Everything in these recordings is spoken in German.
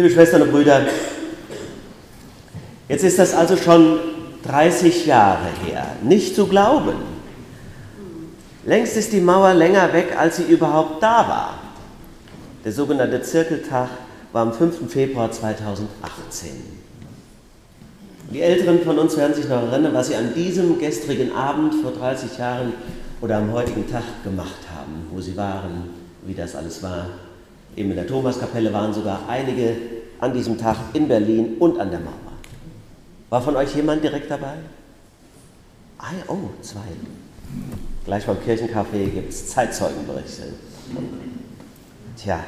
Liebe Schwestern und Brüder, jetzt ist das also schon 30 Jahre her. Nicht zu glauben. Längst ist die Mauer länger weg, als sie überhaupt da war. Der sogenannte Zirkeltag war am 5. Februar 2018. Die Älteren von uns werden sich noch erinnern, was sie an diesem gestrigen Abend vor 30 Jahren oder am heutigen Tag gemacht haben, wo sie waren, wie das alles war. Eben in der Thomaskapelle waren sogar einige an diesem Tag in Berlin und an der Mauer. War von euch jemand direkt dabei? Ah, oh, zwei. Gleich beim Kirchencafé gibt es Zeitzeugenberichte. Tja,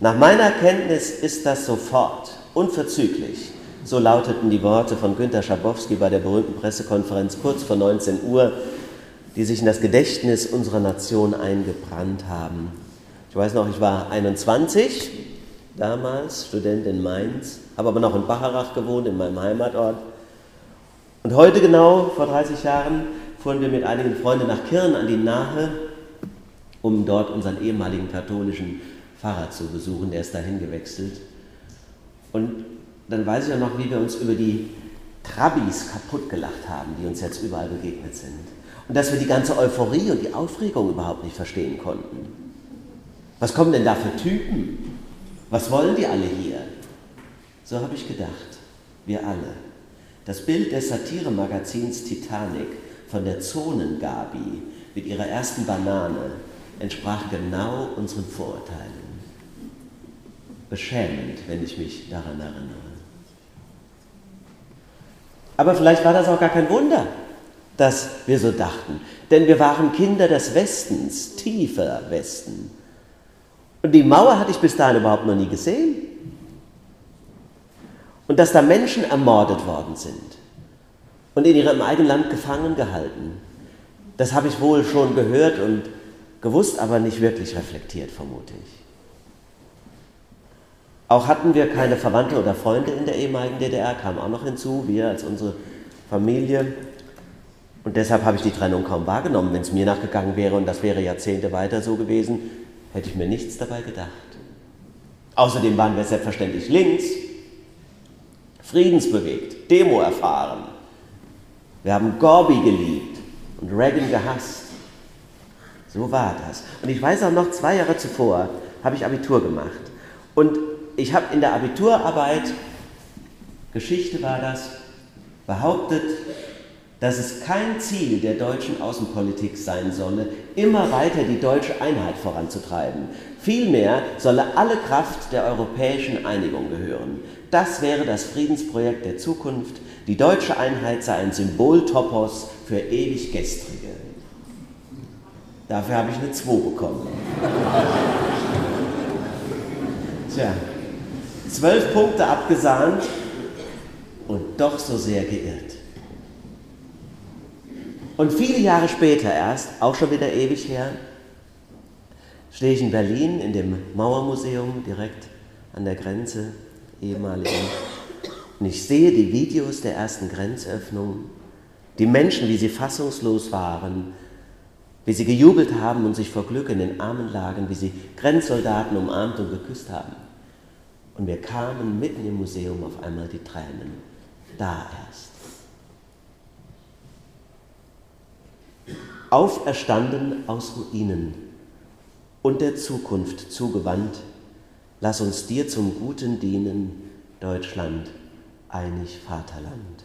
nach meiner Kenntnis ist das sofort, unverzüglich. So lauteten die Worte von Günter Schabowski bei der berühmten Pressekonferenz kurz vor 19 Uhr, die sich in das Gedächtnis unserer Nation eingebrannt haben. Ich weiß noch, ich war 21 damals, Student in Mainz, habe aber noch in Bacharach gewohnt, in meinem Heimatort. Und heute genau, vor 30 Jahren, fuhren wir mit einigen Freunden nach Kirn an die Nahe, um dort unseren ehemaligen katholischen Pfarrer zu besuchen, der ist dahin gewechselt. Und dann weiß ich auch noch, wie wir uns über die Trabis kaputt gelacht haben, die uns jetzt überall begegnet sind. Und dass wir die ganze Euphorie und die Aufregung überhaupt nicht verstehen konnten. Was kommen denn da für Typen? Was wollen die alle hier? So habe ich gedacht, wir alle. Das Bild des Satiremagazins Titanic von der Zonengabi mit ihrer ersten Banane entsprach genau unseren Vorurteilen. Beschämend, wenn ich mich daran erinnere. Aber vielleicht war das auch gar kein Wunder, dass wir so dachten, denn wir waren Kinder des Westens, tiefer Westen. Und die Mauer hatte ich bis dahin überhaupt noch nie gesehen. Und dass da Menschen ermordet worden sind und in ihrem eigenen Land gefangen gehalten. Das habe ich wohl schon gehört und gewusst, aber nicht wirklich reflektiert, vermute ich. Auch hatten wir keine Verwandte oder Freunde in der ehemaligen DDR, kam auch noch hinzu, wir als unsere Familie. Und deshalb habe ich die Trennung kaum wahrgenommen. Wenn es mir nachgegangen wäre und das wäre Jahrzehnte weiter so gewesen, hätte ich mir nichts dabei gedacht. Außerdem waren wir selbstverständlich links, friedensbewegt, Demo erfahren, wir haben Gorby geliebt und Reagan gehasst. So war das. Und ich weiß auch noch, zwei Jahre zuvor habe ich Abitur gemacht. Und ich habe in der Abiturarbeit, Geschichte war das, behauptet, dass es kein Ziel der deutschen Außenpolitik sein solle, immer weiter die deutsche Einheit voranzutreiben. Vielmehr solle alle Kraft der europäischen Einigung gehören. Das wäre das Friedensprojekt der Zukunft, die deutsche Einheit sei ein Symboltopos für ewig Gestrige. Dafür habe ich eine 2 bekommen. Tja, zwölf Punkte abgesahnt und doch so sehr geirrt. Und viele Jahre später erst, auch schon wieder ewig her, stehe ich in Berlin in dem Mauermuseum direkt an der Grenze ehemaligen und ich sehe die Videos der ersten Grenzöffnung, die Menschen, wie sie fassungslos waren, wie sie gejubelt haben und sich vor Glück in den Armen lagen, wie sie Grenzsoldaten umarmt und geküsst haben. Und wir kamen mitten im Museum auf einmal die Tränen. Da erst. Auferstanden aus Ruinen und der Zukunft zugewandt, lass uns dir zum Guten dienen, Deutschland einig Vaterland.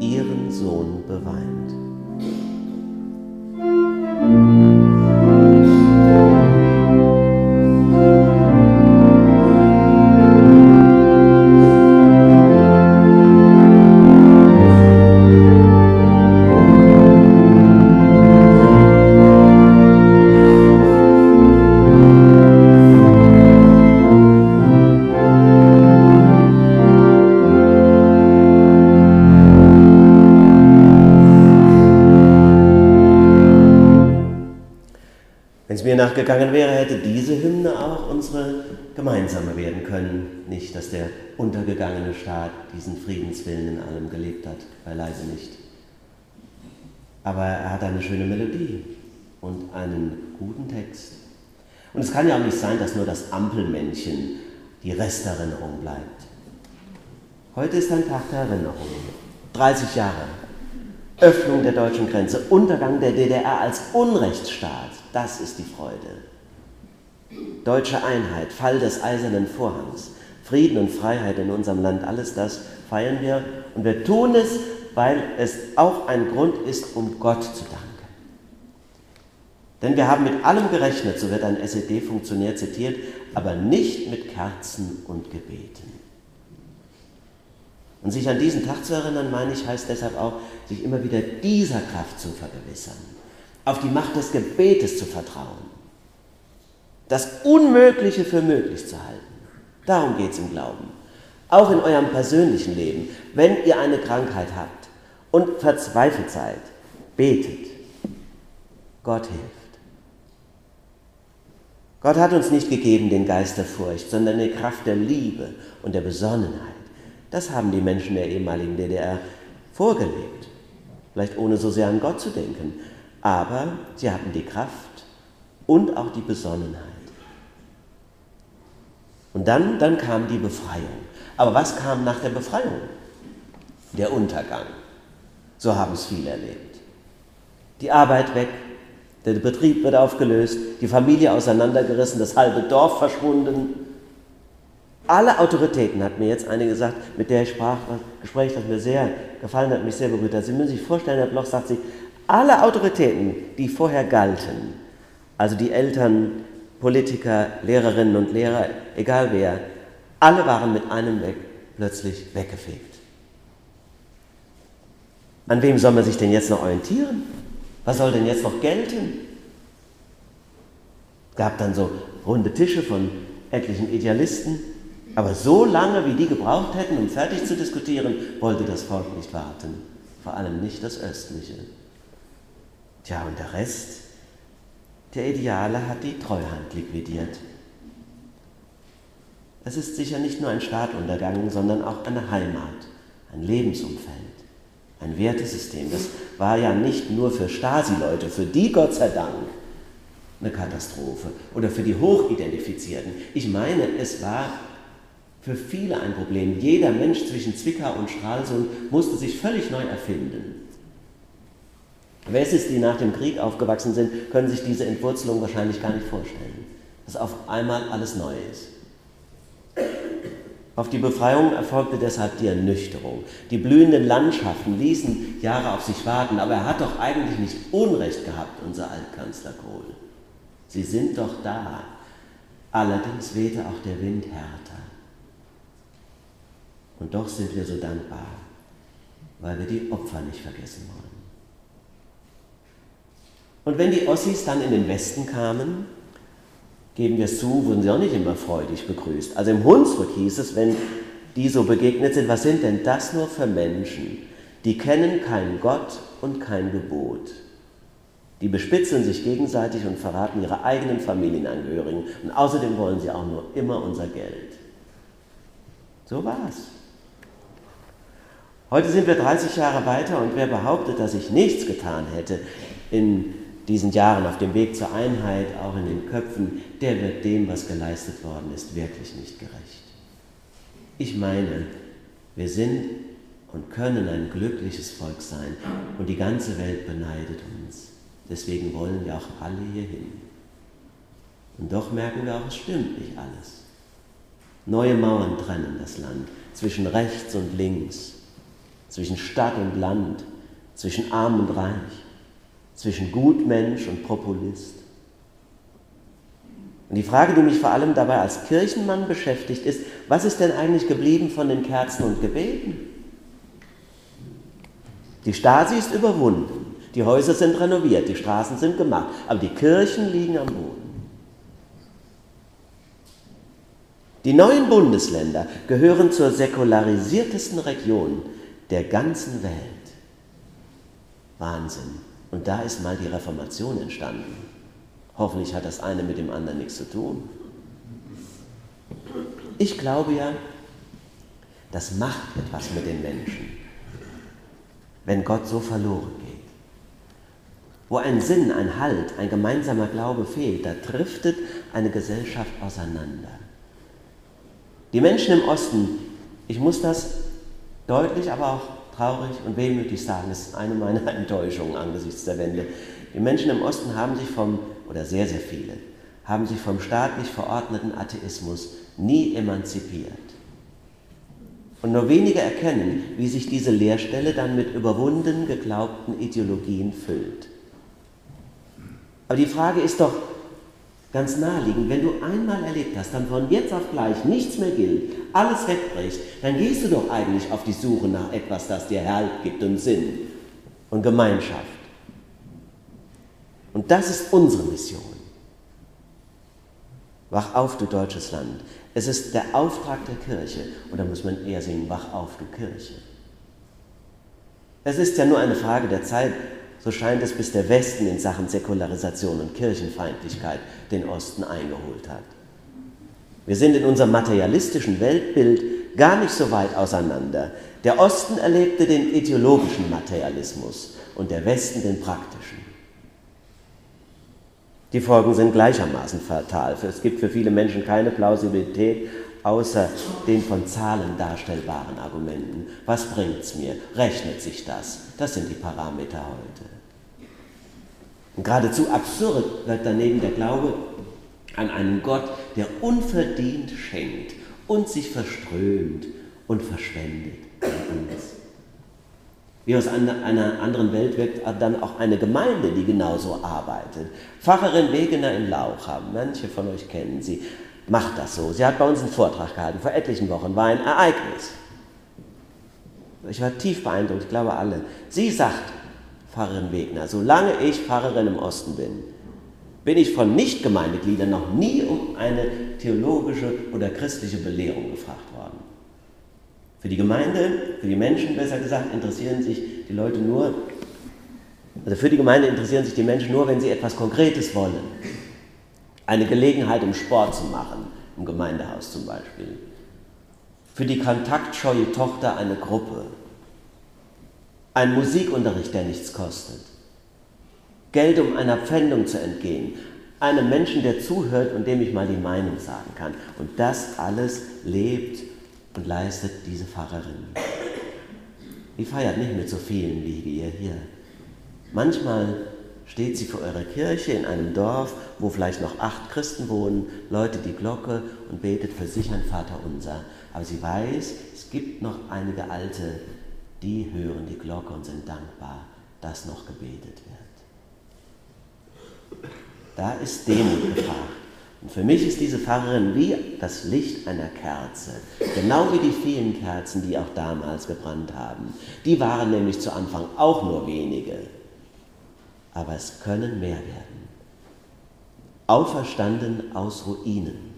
ihren Sohn beweint. Können. Nicht, dass der untergegangene Staat diesen Friedenswillen in allem gelebt hat, beileibe nicht. Aber er hat eine schöne Melodie und einen guten Text. Und es kann ja auch nicht sein, dass nur das Ampelmännchen die Resterinnerung bleibt. Heute ist ein Tag der Erinnerung. 30 Jahre. Öffnung der deutschen Grenze, Untergang der DDR als Unrechtsstaat. Das ist die Freude. Deutsche Einheit, Fall des eisernen Vorhangs, Frieden und Freiheit in unserem Land, alles das feiern wir und wir tun es, weil es auch ein Grund ist, um Gott zu danken. Denn wir haben mit allem gerechnet, so wird ein SED-Funktionär zitiert, aber nicht mit Kerzen und Gebeten. Und sich an diesen Tag zu erinnern, meine ich, heißt deshalb auch, sich immer wieder dieser Kraft zu vergewissern auf die Macht des Gebetes zu vertrauen, das Unmögliche für möglich zu halten. Darum geht es im Glauben. Auch in eurem persönlichen Leben, wenn ihr eine Krankheit habt und verzweifelt seid, betet. Gott hilft. Gott hat uns nicht gegeben den Geist der Furcht, sondern die Kraft der Liebe und der Besonnenheit. Das haben die Menschen der ehemaligen DDR vorgelebt. Vielleicht ohne so sehr an Gott zu denken, aber sie hatten die Kraft und auch die Besonnenheit. Und dann, dann kam die Befreiung. Aber was kam nach der Befreiung? Der Untergang. So haben es viele erlebt. Die Arbeit weg, der Betrieb wird aufgelöst, die Familie auseinandergerissen, das halbe Dorf verschwunden. Alle Autoritäten, hat mir jetzt eine gesagt, mit der ich sprach, das Gespräch, das mir sehr gefallen hat, mich sehr berührt hat. Sie müssen sich vorstellen, Herr Bloch sagt sie, alle Autoritäten, die vorher galten, also die Eltern, Politiker, Lehrerinnen und Lehrer, egal wer, alle waren mit einem Weg plötzlich weggefegt. An wem soll man sich denn jetzt noch orientieren? Was soll denn jetzt noch gelten? Gab dann so runde Tische von etlichen Idealisten, aber so lange, wie die gebraucht hätten, um fertig zu diskutieren, wollte das Volk nicht warten, vor allem nicht das Östliche. Tja, und der Rest der Ideale hat die Treuhand liquidiert. Es ist sicher nicht nur ein Staat untergangen, sondern auch eine Heimat, ein Lebensumfeld, ein Wertesystem. Das war ja nicht nur für Stasi-Leute, für die Gott sei Dank eine Katastrophe oder für die Hochidentifizierten. Ich meine, es war für viele ein Problem. Jeder Mensch zwischen Zwickau und Stralsund musste sich völlig neu erfinden. Wessis, die nach dem Krieg aufgewachsen sind, können sich diese Entwurzelung wahrscheinlich gar nicht vorstellen, dass auf einmal alles neu ist. Auf die Befreiung erfolgte deshalb die Ernüchterung. Die blühenden Landschaften ließen Jahre auf sich warten, aber er hat doch eigentlich nicht Unrecht gehabt, unser Altkanzler Kohl. Sie sind doch da. Allerdings wehte auch der Wind härter. Und doch sind wir so dankbar, weil wir die Opfer nicht vergessen wollen. Und wenn die Ossis dann in den Westen kamen, geben wir es zu, wurden sie auch nicht immer freudig begrüßt. Also im Hunsrück hieß es, wenn die so begegnet sind, was sind denn das nur für Menschen? Die kennen keinen Gott und kein Gebot. Die bespitzeln sich gegenseitig und verraten ihre eigenen Familienangehörigen. Und außerdem wollen sie auch nur immer unser Geld. So war's. Heute sind wir 30 Jahre weiter und wer behauptet, dass ich nichts getan hätte in diesen Jahren auf dem Weg zur Einheit, auch in den Köpfen, der wird dem, was geleistet worden ist, wirklich nicht gerecht. Ich meine, wir sind und können ein glückliches Volk sein und die ganze Welt beneidet uns. Deswegen wollen wir auch alle hier hin. Und doch merken wir auch, es stimmt nicht alles. Neue Mauern trennen das Land zwischen rechts und links, zwischen Stadt und Land, zwischen arm und reich, zwischen Gutmensch und Populist. Und die Frage, die mich vor allem dabei als Kirchenmann beschäftigt, ist, was ist denn eigentlich geblieben von den Kerzen und Gebeten? Die Stasi ist überwunden, die Häuser sind renoviert, die Straßen sind gemacht, aber die Kirchen liegen am Boden. Die neuen Bundesländer gehören zur säkularisiertesten Region der ganzen Welt. Wahnsinn. Und da ist mal die Reformation entstanden. Hoffentlich hat das eine mit dem anderen nichts zu tun. Ich glaube ja, das macht etwas mit den Menschen, wenn Gott so verloren geht. Wo ein Sinn, ein Halt, ein gemeinsamer Glaube fehlt, da driftet eine Gesellschaft auseinander. Die Menschen im Osten, ich muss das deutlich, aber auch traurig und wehmütig sagen, das ist eine meiner Enttäuschungen angesichts der Wende. Die Menschen im Osten haben sich vom, oder sehr, sehr viele, haben sich vom staatlich verordneten Atheismus nie emanzipiert. Und nur wenige erkennen, wie sich diese Leerstelle dann mit überwunden geglaubten Ideologien füllt. Aber die Frage ist doch, ganz naheliegend, wenn du einmal erlebt hast, dann von jetzt auf gleich nichts mehr gilt, alles wegbricht, dann gehst du doch eigentlich auf die Suche nach etwas, das dir Halt gibt und Sinn und Gemeinschaft. Und das ist unsere Mission. Wach auf, du deutsches Land. Es ist der Auftrag der Kirche. Und da muss man eher singen, wach auf, du Kirche. Es ist ja nur eine Frage der Zeit, so scheint es, bis der Westen in Sachen Säkularisation und Kirchenfeindlichkeit den Osten eingeholt hat. Wir sind in unserem materialistischen Weltbild gar nicht so weit auseinander. Der Osten erlebte den ideologischen Materialismus und der Westen den praktischen. Die Folgen sind gleichermaßen fatal. Es gibt für viele Menschen keine Plausibilität außer den von Zahlen darstellbaren Argumenten. Was bringt's mir? Rechnet sich das? Das sind die Parameter heute. Und geradezu absurd wird daneben der Glaube an einen Gott, der unverdient schenkt und sich verströmt und verschwendet an uns. Wie aus einer anderen Welt wirkt dann auch eine Gemeinde, die genauso arbeitet. Pfarrerin Wegener in Lauchham, manche von euch kennen sie, macht das so. Sie hat bei uns einen Vortrag gehalten, vor etlichen Wochen, war ein Ereignis. Ich war tief beeindruckt, ich glaube alle. Sie sagt, Pfarrerin Wegner, solange ich Pfarrerin im Osten bin, bin ich von Nichtgemeindegliedern noch nie um eine theologische oder christliche Belehrung gefragt worden. Für die Gemeinde, für die Menschen besser gesagt, interessieren sich die Leute nur, also für die Gemeinde interessieren sich die Menschen nur, wenn sie etwas Konkretes wollen. Eine Gelegenheit, um Sport zu machen, im Gemeindehaus zum Beispiel. Für die kontaktscheue Tochter eine Gruppe ein Musikunterricht, der nichts kostet. Geld, um einer Pfändung zu entgehen. Einem Menschen, der zuhört und dem ich mal die Meinung sagen kann. Und das alles lebt und leistet diese Pfarrerin. Die feiert nicht mit so vielen wie ihr hier. Manchmal steht sie vor eurer Kirche in einem Dorf, wo vielleicht noch acht Christen wohnen, läutet die Glocke und betet für sich ein Vater unser. Aber sie weiß, es gibt noch einige alte die hören die Glocke und sind dankbar, dass noch gebetet wird. Da ist Demut gefragt. Und für mich ist diese Pfarrerin wie das Licht einer Kerze, genau wie die vielen Kerzen, die auch damals gebrannt haben. Die waren nämlich zu Anfang auch nur wenige, aber es können mehr werden. Auferstanden aus Ruinen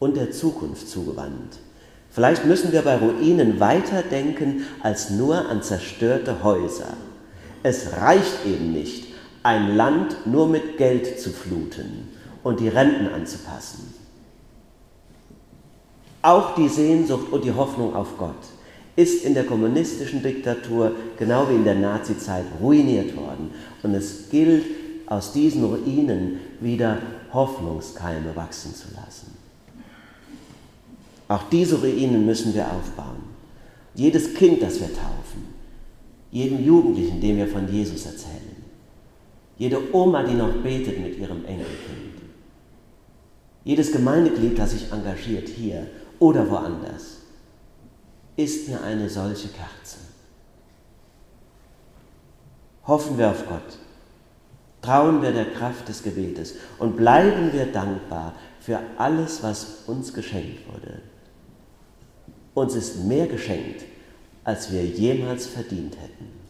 und der Zukunft zugewandt Vielleicht müssen wir bei Ruinen weiterdenken als nur an zerstörte Häuser. Es reicht eben nicht, ein Land nur mit Geld zu fluten und die Renten anzupassen. Auch die Sehnsucht und die Hoffnung auf Gott ist in der kommunistischen Diktatur genau wie in der Nazizeit ruiniert worden. Und es gilt, aus diesen Ruinen wieder Hoffnungskeime wachsen zu lassen. Auch diese Ruinen müssen wir aufbauen. Jedes Kind, das wir taufen, jeden Jugendlichen, dem wir von Jesus erzählen, jede Oma, die noch betet mit ihrem Enkelkind, jedes Gemeindeglied, das sich engagiert hier oder woanders, ist mir eine solche Kerze. Hoffen wir auf Gott, trauen wir der Kraft des Gebetes und bleiben wir dankbar für alles, was uns geschenkt wurde. Uns ist mehr geschenkt, als wir jemals verdient hätten.